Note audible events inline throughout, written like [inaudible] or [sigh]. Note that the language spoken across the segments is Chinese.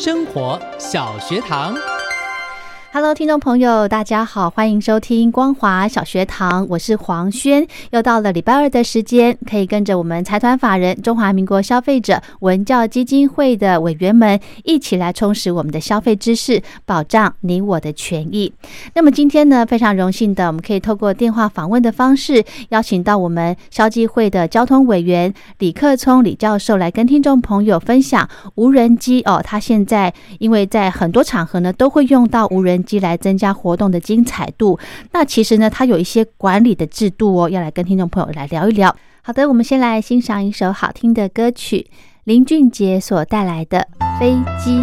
生活小学堂。Hello，听众朋友，大家好，欢迎收听光华小学堂，我是黄轩。又到了礼拜二的时间，可以跟着我们财团法人中华民国消费者文教基金会的委员们一起来充实我们的消费知识，保障你我的权益。那么今天呢，非常荣幸的，我们可以透过电话访问的方式，邀请到我们消基会的交通委员李克聪李教授来跟听众朋友分享无人机哦。他现在因为在很多场合呢，都会用到无人。机来增加活动的精彩度。那其实呢，它有一些管理的制度哦，要来跟听众朋友来聊一聊。好的，我们先来欣赏一首好听的歌曲，林俊杰所带来的《飞机》。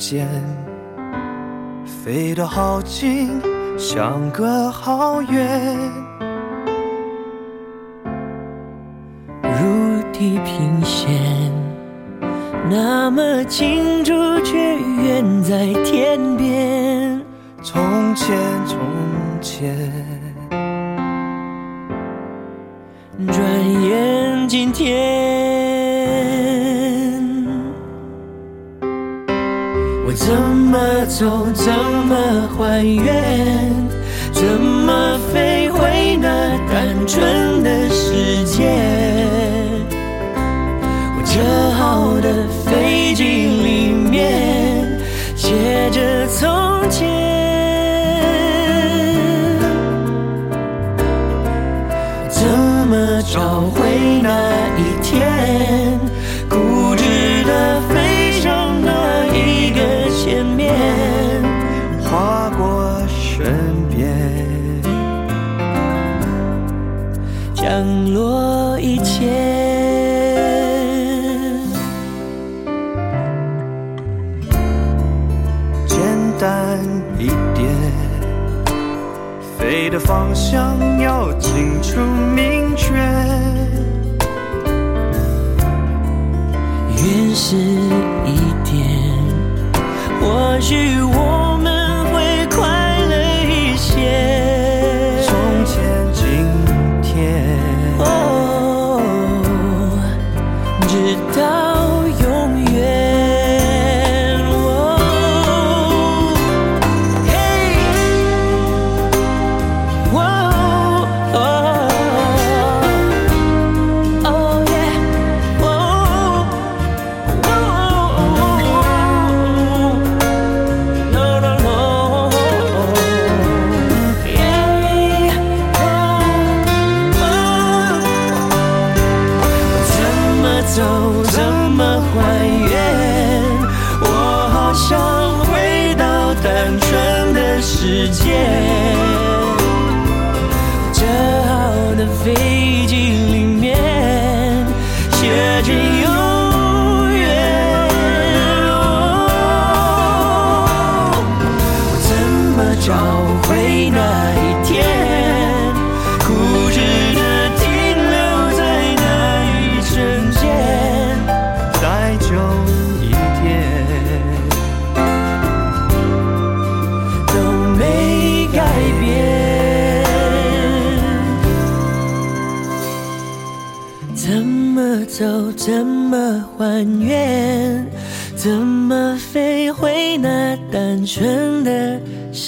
间，飞得好近，相隔好远。如地平线，那么清楚，却远在天边。从前，从前，手？怎么还原？怎么飞回那单纯的世界？我折好的飞机里面写着从清楚明确，原始一点。或许我们会快乐一些。从前，今天，哦，直到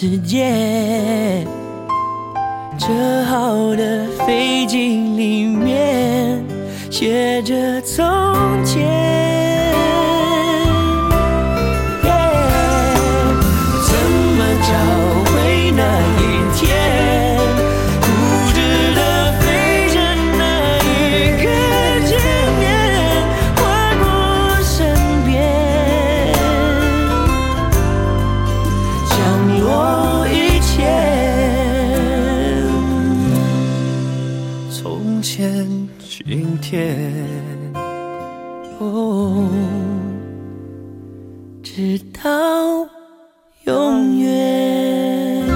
世界？今天，哦，直到永远。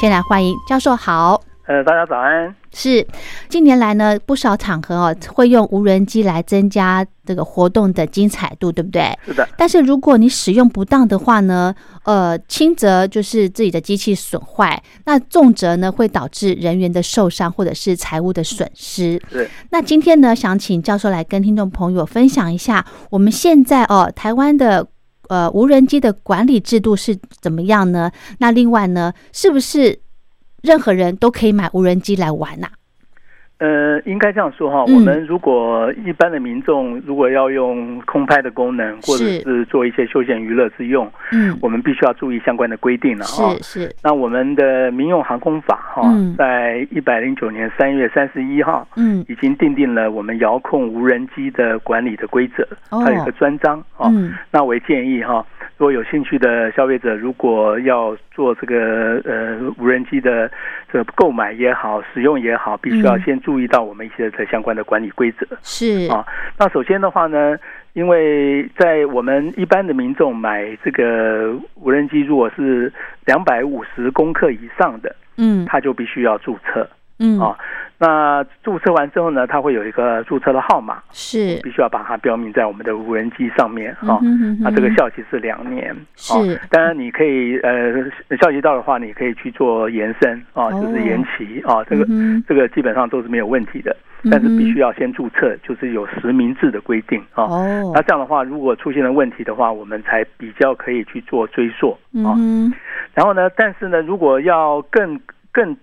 先来欢迎教授好。呃，大家早安。是近年来呢，不少场合哦会用无人机来增加这个活动的精彩度，对不对？是的，但是如果你使用不当的话呢，呃，轻则就是自己的机器损坏，那重则呢会导致人员的受伤或者是财务的损失。是那今天呢，想请教授来跟听众朋友分享一下，我们现在哦，台湾的呃无人机的管理制度是怎么样呢？那另外呢，是不是任何人都可以买无人机来玩呐、呃，应该这样说哈，嗯。我们如果一般的民众如果要用空拍的功能，或者是。是做一些休闲娱乐之用，嗯，我们必须要注意相关的规定了哈。是是，那我们的民用航空法哈嗯，在一百零九年三月三十一号嗯。已经定定了我们遥控无人机的管理的规则，哦。它有一个专章啊。嗯。那我也建议哈，如果有兴趣的消费者，如果要做这个呃无人机的这个购买也好，使用也好，必须要嗯。先注意到我们一些的相关的管理规则。是啊那首先的话呢，因为在我们一般的民众买这个无人机，如果是两百五十公克以上的，嗯他就必须要注册嗯啊。那注册完之后呢，它会有一个注册的号码，是。必须要把它标明在我们的无人机上面啊。那这个效期是两年，是哦当然你可以呃效期到的话，你可以去做延伸啊，哦就是延期啊，这个嗯这个基本上都是没有问题的，但是必须要先注册，就是有实名制的规定啊。哦。那这样的话，如果出现了问题的话，我们才比较可以去做追溯啊。嗯然后呢，但是呢，如果要更更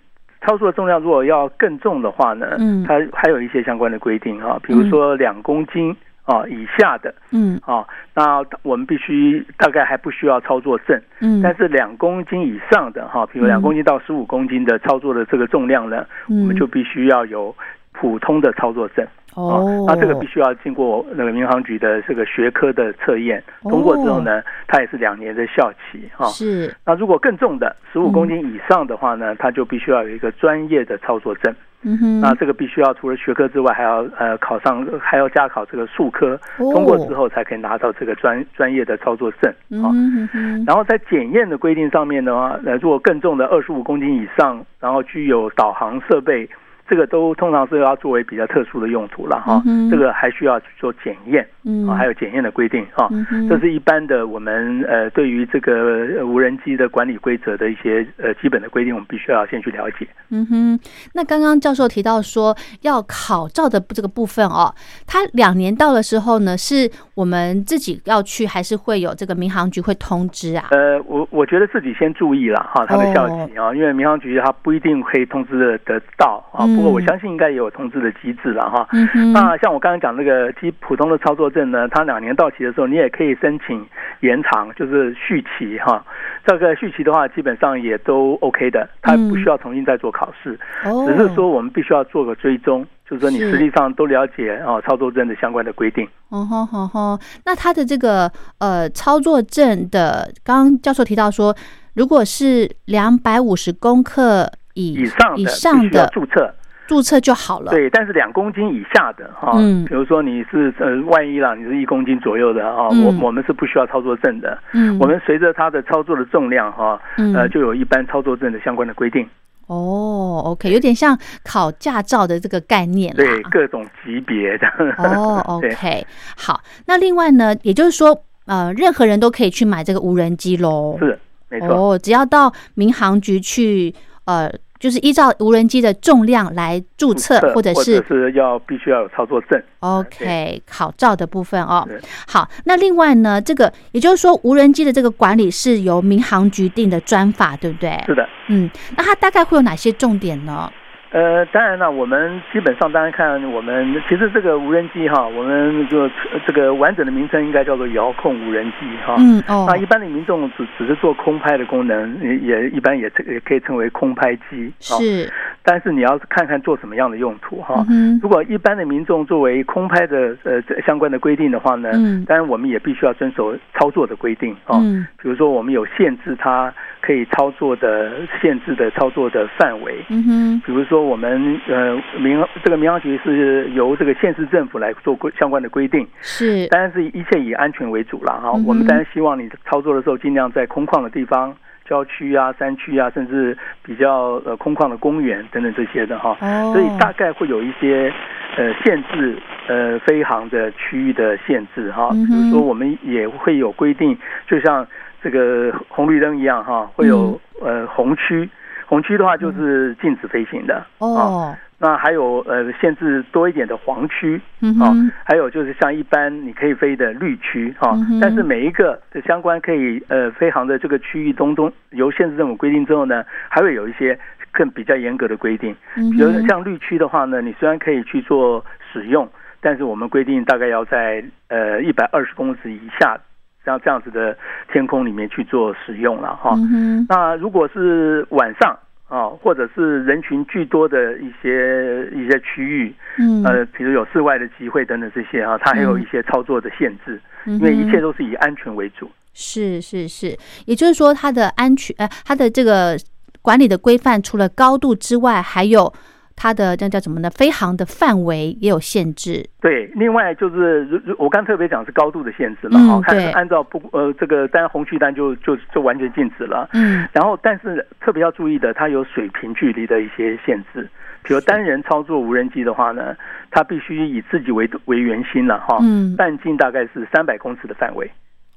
操作重量如果要更重的话呢，嗯。它还有一些相关的规定啊，比如说两公斤啊以下的嗯。啊，那我们必须大概还不需要操作证，嗯，但是两公斤以上的哈，比如两公斤到十五公斤的操作的这个重量呢，嗯。我们就必须要有普通的操作证。哦，那这个必须要经过那个民航局的这个学科的测验，通过之后呢，它也是两年的效期哈。是。那如果更重的十五公斤以上的话呢，它就必须要有一个专业的操作证。嗯哼。那这个必须要除了学科之外，还要呃考上，还要加考这个数科，哦。通过之后才可以拿到这个专专业的操作证嗯啊。哼哼哼。然后在检验的规定上面的话，呃，如果更重的二十五公斤以上，然后具有导航设备，这个都通常是要作为比较特殊的用途了哈。嗯哼这个还需要去做检验嗯啊，还有检验的规定哈。嗯哼这是一般的我们呃对于这个呃无人机的管理规则的一些呃基本的规定，我们必须要先去了解。嗯哼，那刚刚教授提到说要考照的这个部分哦，它两年到的时候呢，是我们自己要去，还是会有这个民航局会通知啊？呃，我我觉得自己先注意了哈，他的效期啊，因为民航局它不一定可以通知得得到啊，嗯不过我相信应该也有通知的机制了哈。嗯哼，那像我刚刚讲那个基普通的操作证呢，它两年到期的时候，你也可以申请延长，就是续期哈。这个续期的话，基本上也都 OK 的，它不需要重新再做考试，哦，只是说我们必须要做个追踪，就是说你实际上都了解啊操作证的相关的规定。哦吼吼吼，那它的这个呃操作证的，刚刚教授提到说，如果是两百五十公克以以上的以上的注册，注册就好了。对，但是两公斤以下的哈，嗯比如说你是呃万一啦，你是一公斤左右的哈，嗯我我们是不需要操作证的，嗯，我们随着它的操作的重量哈，嗯呃就有一般操作证的相关的规定，哦，OK，有点像考驾照的这个概念啦。对各种级别的。哦 [laughs] 对，OK，好。那另外呢，也就是说，呃，任何人都可以去买这个无人机喽。是没错。哦，只要到民航局去，呃，就是依照无人机的重量来注册，或者是是要必须要有操作证。OK，考照的部分哦。好，那另外呢，这个也就是说，无人机的这个管理是由民航局定的专法，对不对？是的。嗯，那它大概会有哪些重点呢？呃，当然了，我们基本上当然看我们其实这个无人机哈，我们就这个完整的名称应该叫做遥控无人机哈。嗯哦。那一般的民众只只是做空拍的功能，也也一般也也可以称为空拍机。是。但是你要看看做什么样的用途哈。嗯。如果一般的民众作为空拍的呃相关的规定的话呢，嗯，当然我们也必须要遵守操作的规定啊。嗯。比如说我们有限制它可以操作的限制的操作的范围。嗯哼。比如说我们呃。呃，民这个民航局是由这个县市政府来做规相关的规定，是，当然是一切以安全为主了哈。嗯、我们当然希望你操作的时候尽量在空旷的地方、郊区啊、山区啊，甚至比较呃空旷的公园等等这些的哈。哦，所以大概会有一些呃限制呃飞航的区域的限制哈。嗯、比如说我们也会有规定，就像这个红绿灯一样哈，会有、嗯、呃红区。红区的话就是禁止飞行的哦，那还有呃限制多一点的黄区嗯啊，还有就是像一般你可以飞的绿区啊，嗯但是每一个的相关可以呃飞航的这个区域当中，由限制政府规定之后呢，还会有一些更比较严格的规定，嗯比如像绿区的话呢，你虽然可以去做使用，但是我们规定大概要在呃一百二十公尺以下。像这样子的天空里面去做使用了哈，嗯、那如果是晚上啊，或者是人群巨多的一些一些区域，嗯，呃，比如有室外的集会等等这些啊，它还有一些操作的限制，嗯、因为一切都是以安全为主。是是是，也就是说，它的安全，呃，它的这个管理的规范，除了高度之外，还有。它的那叫什么呢？飞航的范围也有限制。对，另外就是如，我刚特别讲是高度的限制嘛，嗯，看按照不呃这个单红区单就就就完全禁止了。嗯，然后但是特别要注意的，它有水平距离的一些限制。比如单人操作无人机的话呢，它必须以自己为为圆心了哈，嗯，半径大概是三百公尺的范围。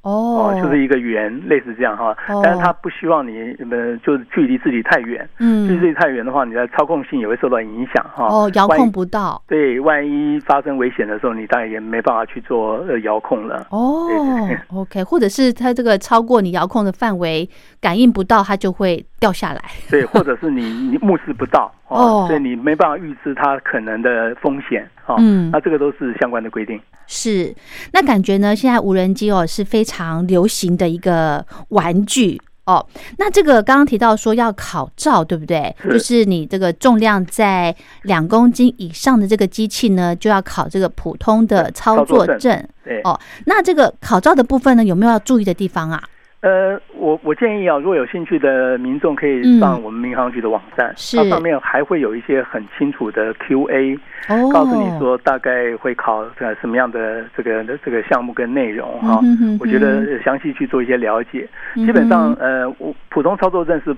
哦，就是一个圆，类似这样哈，哦、但是他不希望你呃，就是距离自己太远，嗯，距离自己太远的话，你的操控性也会受到影响哈。哦，遥控不到。对，万一发生危险的时候，你当然也没办法去做呃遥控了。哦，OK，或者是它这个超过你遥控的范围，感应不到，它就会掉下来。对，或者是你你目视不到哦，所以你没办法预知它可能的风险啊。嗯，那这个都是相关的规定。是，那感觉呢？现在无人机哦是非常流行的一个玩具哦。那这个刚刚提到说要考照，对不对？是就是你这个重量在两公斤以上的这个机器呢，就要考这个普通的操作证。对哦，那这个考照的部分呢，有没有要注意的地方啊？呃，我我建议啊，如果有兴趣的民众可以上我们民航局的网站，是它上面还会有一些很清楚的 Q&A，哦，告诉你说大概会考呃什么样的这个这个项目跟内容哈。嗯、哼哼我觉得详细去做一些了解。嗯、基本上呃，我普通操作证是。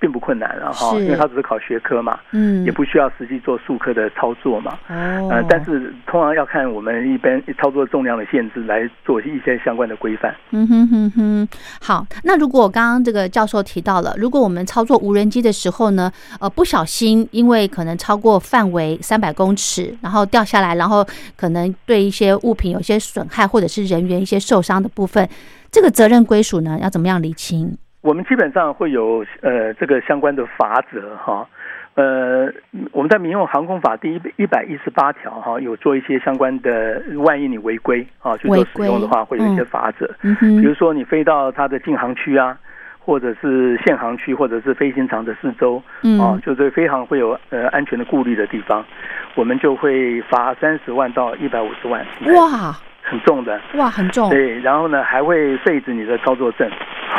并不困难了哈，因为它只是考学科嘛，嗯，也不需要实际做数科的操作嘛，哦，呃，但是通常要看我们一般操作重量的限制来做一些相关的规范。嗯哼哼哼，好，那如果刚刚这个教授提到了，如果我们操作无人机的时候呢，呃，不小心因为可能超过范围三百公尺，然后掉下来，然后可能对一些物品有些损害，或者是人员一些受伤的部分，这个责任归属呢，要怎么样理清？我们基本上会有呃这个相关的法则哈，呃我们在民用航空法第一一百一十八条哈有做一些相关的，万一你违规啊去做使用的话，会有一些法则，嗯、比如说你飞到它的禁航区啊，或者是限航区，或者是飞行场的四周，嗯、啊，就对飞航会有呃安全的顾虑的地方，我们就会罚三十万到一百五十万，哇。很重的哇，很重。对，然后呢，还会废止你的操作证，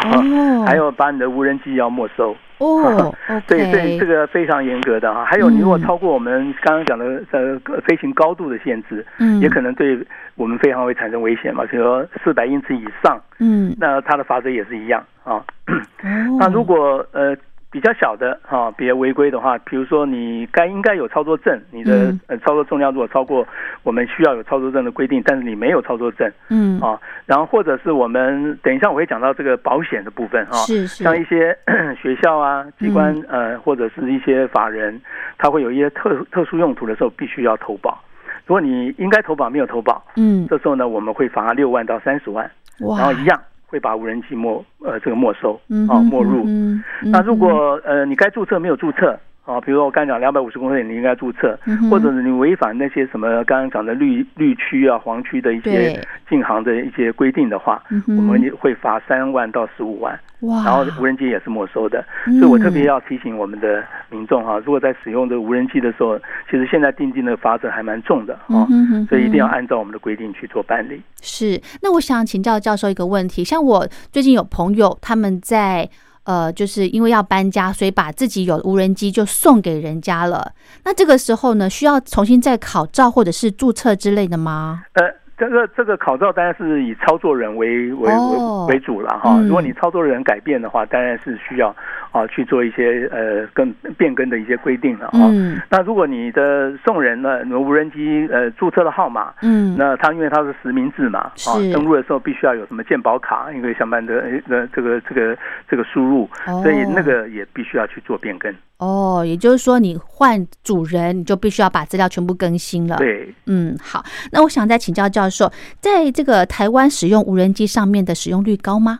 哦，[laughs] 还有把你的无人机要没收。哦，[laughs] 对，所以这个非常严格的哈。还有，你如果超过我们刚刚讲的呃飞行高度的限制，嗯，也可能对我们飞航会产生危险嘛。比如说四百英尺以上，嗯，那它的法则也是一样啊。哦，[clears throat] 那如果呃比较小的哈，别违规的话，比如说你该应该有操作证，你的操作重量如果超过我们需要有操作证的规定，但是你没有操作证嗯，啊，然后或者是我们等一下我会讲到这个保险的部分哈，是是，像一些 [coughs] 学校啊、机关呃或者是一些法人，他会有一些特特殊用途的时候，必须要投保。如果你应该投保没有投保，嗯，这时候呢，我们会罚六万到三十万，哇，然后一样会把无人机没呃这个没收啊没入。那如果呃你该注册没有注册啊，比如说我刚才讲两百五十公里你应该注册，嗯或者是你违反那些什么刚刚讲的绿绿区啊、黄区的一些禁航的一些规定的话，嗯我们也会罚三万到十五万，哇，然后无人机也是没收的。嗯所以我特别要提醒我们的民众哈，如果在使用这个无人机的时候，其实现在定定的罚则还蛮重的嗯哦，哼哼所以一定要按照我们的规定去做办理。是，那我想请教教授一个问题，像我最近有朋友他们在呃，就是因为要搬家，所以把自己有无人机就送给人家了。那这个时候呢，需要重新再考照或者是注册之类的吗？呃，这个这个考照当然是以操作人为为哦为为主了哈。嗯如果你操作人改变的话，当然是需要啊去做一些呃更变更的一些规定了啊。嗯那如果你的送人呢，你无人机呃注册的号码，嗯，那它因为它是实名制嘛，啊，登录的时候必须要有什么健保卡，因为相关的呃这个这个这个输入，哦所以那个也必须要去做变更。哦，也就是说你换主人，你就必须要把资料全部更新了。，对，嗯，好，那我想再请教教授，在这个台湾使用无人机上面的使用率高吗？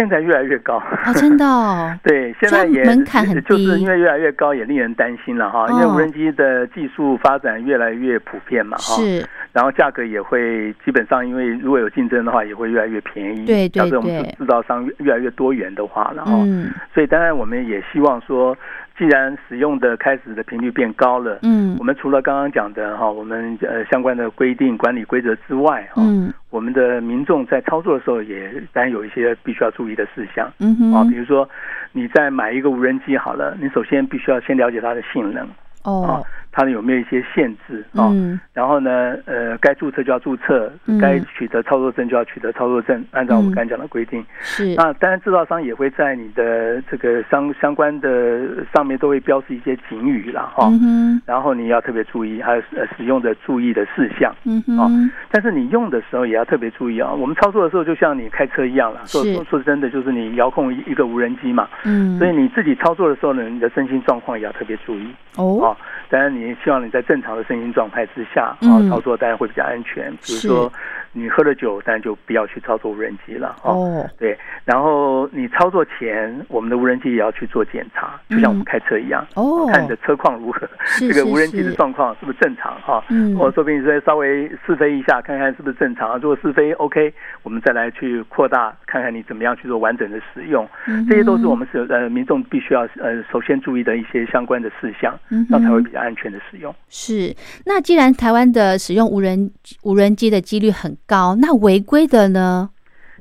现在越来越高。哦，真的哦，[laughs] 对，现在也门槛很低就是因为越来越高，也令人担心了哈。因为哦无人机的技术发展越来越普遍嘛哈，是，然后价格也会基本上，因为如果有竞争的话，也会越来越便宜。对对对。要是我们制制造商越越来越多元的话，然后，嗯所以当然我们也希望说，既然使用的开始的频率变高了，嗯。我们除了刚刚讲的哈，我们呃相关的规定管理规则之外哈，嗯。我们的民众在操作的时候也当然有一些必须要注意的事项。嗯啊，比，如说你在买一个无人机好了，你首先必须要先了解它的性能。啊哦，，它有没有一些限制啊？嗯然后呢，呃，该注册就要注册嗯，该取得操作证就要取得操作证，按照我们嗯刚才讲的规定。是，那当然，制造商也会在你的这个相相关的上面都会标示一些警语啦，哈、嗯，然后你要特别注意，还有呃使用的注意的事项。嗯哼，但是你用的时候也要特别注意啊。我们操作的时候就像你开车一样了，说说说真的，就是你遥控一一个无人机嘛，嗯，所以你自己操作的时候呢，你的身心状况也要特别注意哦，啊。当然，你希望你在正常的身心状态之下啊嗯，操作当然会比较安全。比如是说你喝了酒，当然就不要去操作无人机了哦。哦，对，然后你操作前，我们的无人机也要去做检查，就像我们开车一样，嗯哦，看你的车况如何，[laughs] 这个无人机的状况是不是正常哈？嗯或者说不定再稍微试飞一下，看看是不是正常。如果试飞 OK，我们再来去扩大，看看你怎么样去做完整的使用。嗯这些都是我们是呃民众必须要呃首先注意的一些相关的事项嗯，那才会比较安全的使用。是，那既然台湾的使用无人无人机的几率很高，那违规的呢？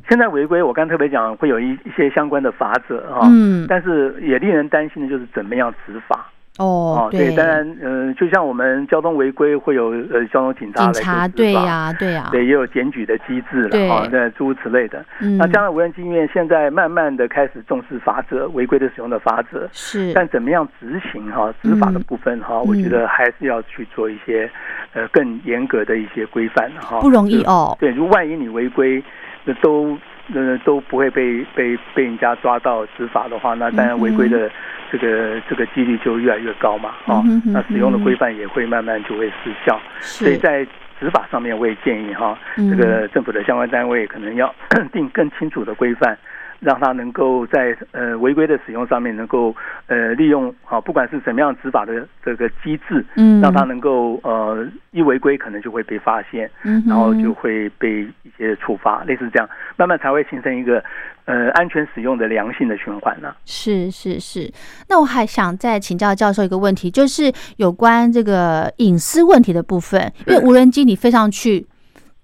现在违规，我刚特别讲会有一一些相关的法则哈，嗯，但是也令人担心的就是怎么样执法。哦，对，当然，呃，就像我们交通违规会有呃交通警察来警察，做执法对呀，对呀，对，也有检举的机制对了哈，那诸如此类的。嗯，那将来无人机因为现在慢慢的开始重视法则，违规的使用的法则，是，但怎么样执行哈，执法的部分哈，嗯我觉得还是要去做一些呃更严格的一些规范哈。不容易哦。对，如果万一你违规，那都呃都不会被被被人家抓到执法的话，那当然违规的这个这个几率就越来越高嘛，啊、那使用的规范也会慢慢就会失效。所以，在执法上面，我也建议哈，嗯这个政府的相关单位可能要 [clears throat] 定更清楚的规范。让他能够在呃违规的使用上面能够呃利用好，不管是什么样执法的这个机制，嗯，让他能够呃一违规可能就会被发现，嗯，然后就会被一些处罚，类似这样，慢慢才会形成一个呃安全使用的良性的循环呢、是是是，那我还想再请教教授一个问题，就是有关这个隐私问题的部分，因为无人机你飞上去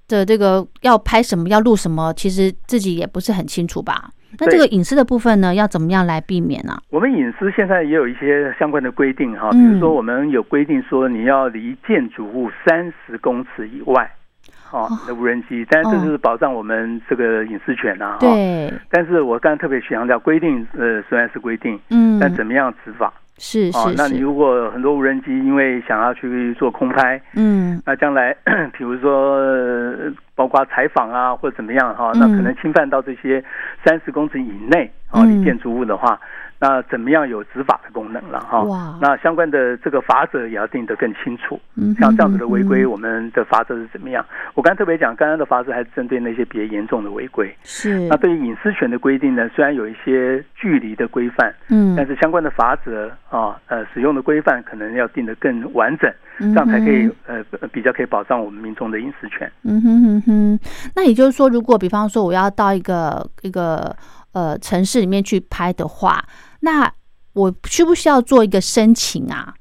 的这个要拍什么、要录什么，其实自己也不是很清楚吧？那这个隐私的部分呢，要怎么样来避免呢、我们隐私现在也有一些相关的规定哈，比嗯如说我们有规定说你要离建筑物三十公尺以外。哦的无人机，但是这是保障我们这个隐私权呐，哈。对，但是我刚才特别强调，规定呃虽然是规定，嗯，但怎么样执法？是哦，是是，那你如果很多无人机因为想要去做空拍，嗯。那将来 [clears throat] 比如说呃包括采访啊或者怎么样哈，嗯。那可能侵犯到这些三十公尺以内啊嗯。离建筑物的话，那怎么样有执法的功能了哈哇？那相关的这个法则也要定得更清楚。嗯，像这样子的违规，我们的法则是怎么样？我刚才特别讲，刚刚的法则还是针对那些比较严重的违规。是那对于隐私权的规定呢，虽然有一些距离的规范，嗯，但是相关的法则啊，呃，使用的规范可能要定得更完整，这这样才可以呃比较可以保障我们民众的隐私权。嗯哼哼哼，那也就是说，如果比方说我要到一个一个呃城市里面去拍的话，那我需不需要做一个申请啊？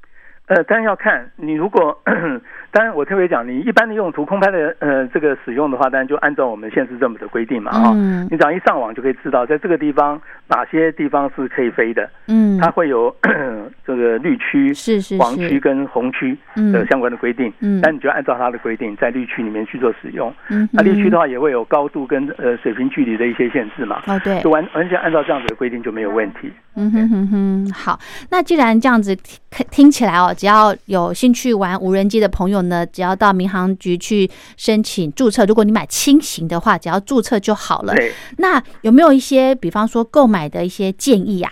呃，当然要看你如果，[coughs] 当然我特别讲，你一般的用途空拍的呃这个使用的话，当然就按照我们县市政府的规定嘛哈、嗯。你只要一上网就可以知道，在这个地方哪些地方是可以飞的，嗯，它会有 [coughs] 这个绿区、是是黄区，跟红区嗯。的相关的规定。嗯。但你就按照它的规定，在绿区里面去做使用。嗯那绿区的话，话也会有高度跟呃水平距离的一些限制嘛，哦对。就，完完全按照这样子的规定就没有问题。嗯哼哼哼，好，那既然这样子听听起来哦，只要有兴趣玩无人机的朋友呢，只要到民航局去申请注册。如果你买轻型的话，只要注册就好了。对，那有没有一些，比方说购买的一些建议啊？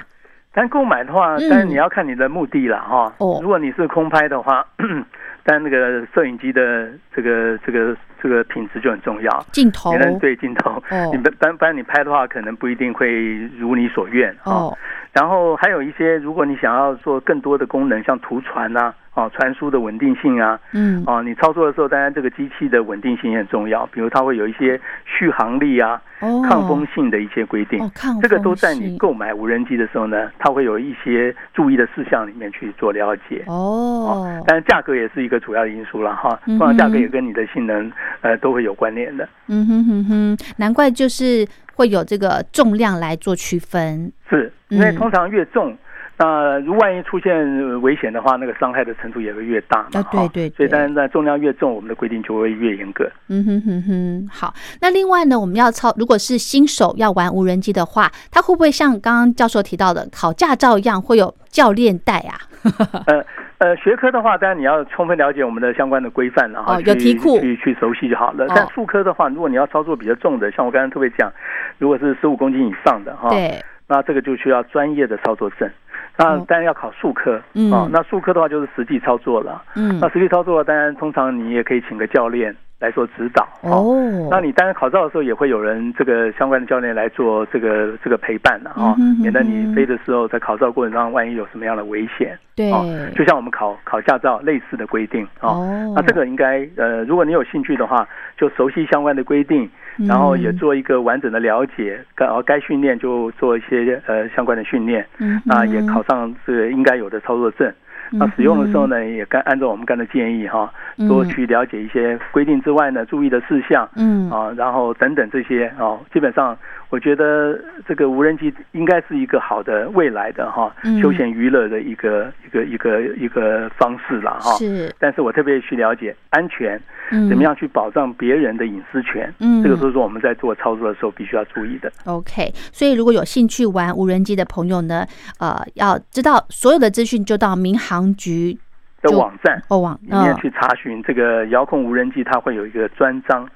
但购买的话，嗯当然你要看你的目的了哈。哦如果你是空拍的话，[clears throat] 但那个摄影机的这个这个这个品质就很重要。镜头对镜头，哦你不不不然你拍的话，可能不一定会如你所愿啊。哦，然后还有一些，如果你想要做更多的功能，像图传呐、啊，传输的稳定性啊，嗯啊，你操作的时候，当然这个机器的稳定性也很重要，比如它会有一些续航力啊、哦，抗风性的一些规定。哦，抗这个都在你性购买无人机的时候呢，它会有一些注意的事项里面去做了解。哦，当然价格也是一个主要的因素了哈，当然价格也跟你的性能呃都会有关联的。嗯哼哼哼，难怪就是会有这个重量来做区分。是因为嗯通常越重，那如万一出现呃危险的话，那个伤害的程度也会越大嘛。啊对对对所以当然在重量越重，我们的规定就会越严格。嗯哼哼哼，好。那另外呢，我们要操，如果是新手要玩无人机的话，他会不会像刚刚教授提到的考驾照一样，会有教练带啊？[laughs] 呃呃，学科的话，当然你要充分了解我们的相关的规范，然后哦去去去熟悉就好了。哦但术科的话，如果你要操作比较重的，像我刚才特别讲，如果是十五公斤以上的哈，对，那这个就需要专业的操作证。那哦当然要考术科，嗯啊，那术科的话就是实际操作了。嗯那，实际操作，当然通常你也可以请个教练来做指导。哦，那你当然考照的时候也会有人这个相关的教练来做这个这个陪伴的啊免得你飞的时候在考照过程中万一有什么样的危险对，哦，就像我们考考驾照类似的规定啊。哦，那这个应该呃，如果你有兴趣的话，就熟悉相关的规定，嗯然后也做一个完整的了解，该然后该训练就做一些呃相关的训练，那也考上这个应该有的操作证。那使用的时候呢，也该按照我们刚才的建议哈，嗯。多去了解一些规定之外呢，注意的事项嗯。啊，然后等等这些啊，基本上我觉得这个无人机应该是一个好的未来的哈嗯。休闲娱乐的一个一个一个一个方式了哈。是。但是我特别去了解安全，嗯。怎么样去保障别人的隐私权，嗯。这个都是我们在做操作的时候必须要注意的。OK，所以如果有兴趣玩无人机的朋友呢，呃，要知道所有的资讯，就到民航局的网站哦网里面嗯去查询这个遥控无人机，它会有一个专章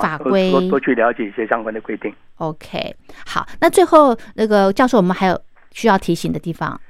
法规多多去了解一些相关的规定。OK，好，那最后那个教授，我们还有需要提醒的地方。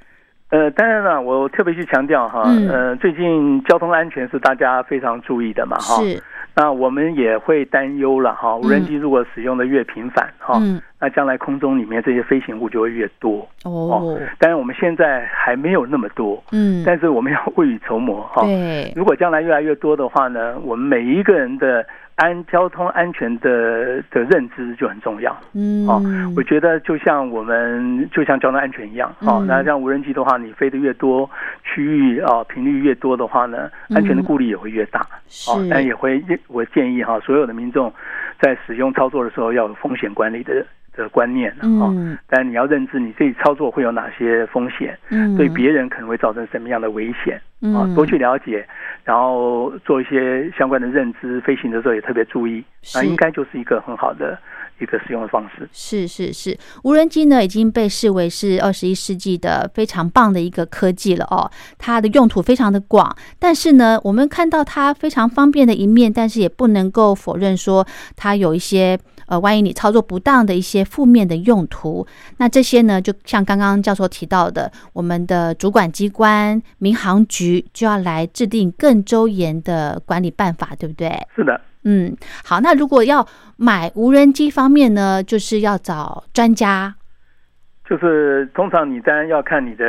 呃，当然了，我特别去强调哈，嗯呃，最近交通安全是大家非常注意的嘛哈。是，那我们也会担忧了哈，无人机如果使用的越频繁哈，嗯，那将来空中里面这些飞行物就会越多。哦，当然我们现在还没有那么多，嗯，但是我们要未雨绸缪哈。对，如果将来越来越多的话呢，我们每一个人的安交通安全的的认知就很重要。嗯，哦我觉得就像我们就像交通安全一样，哦嗯，那像无人机的话，你飞得越多，区域啊频率越多的话呢，安全的顾虑也会越大。是，哦，但也会我建议哈，所有的民众在使用操作的时候要有风险管理的的观念。嗯但你要认知你自己操作会有哪些风险，嗯，对别人可能会造成什么样的危险啊嗯，多去了解，然后做一些相关的认知。飞行的时候也特别注意，那应该就是一个很好的一个使用的方式。是是是，无人机呢已经被视为是二十一世纪的非常棒的一个科技了哦，它的用途非常的广。但是呢，我们看到它非常方便的一面，但是也不能够否认说它有一些呃，万一你操作不当的一些负面的用途。那这些呢，就像刚刚教授提到的，我们的主管机关民航局就要来制定更周延的管理办法，对不对？是的，嗯，好，那如果要买无人机方面呢，就是要找专家就是通常你当然要看你的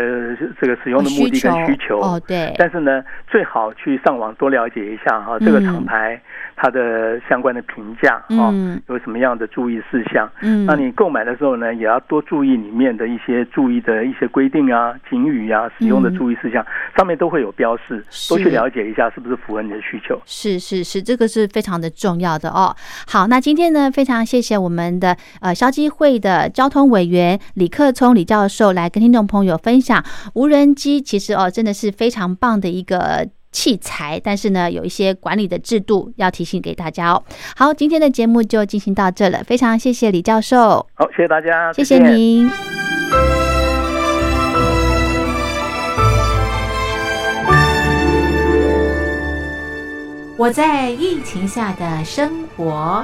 这个使用的目的跟需求哦，对，但是呢，最好去上网多了解一下哈，这个嗯厂牌它的相关的评价啊，嗯有什么样的注意事项。嗯，那你购买的时候呢，也要多注意里面的一些注意的一些规定啊、警语啊、使用的注意事项，上面都会有标示，多去了解一下是不是符合你的需求。是是是，这个是非常的重要的哦。好，那今天呢，非常谢谢我们的呃消基会的交通委员李克聪李教授来跟听众朋友分享无人机，其实哦真的是非常棒的一个。器材，但是呢，有一些管理的制度要提醒给大家哦。好，今天的节目就进行到这了，非常谢谢李教授，好，谢谢大家，谢谢。您。我在疫情下的生活。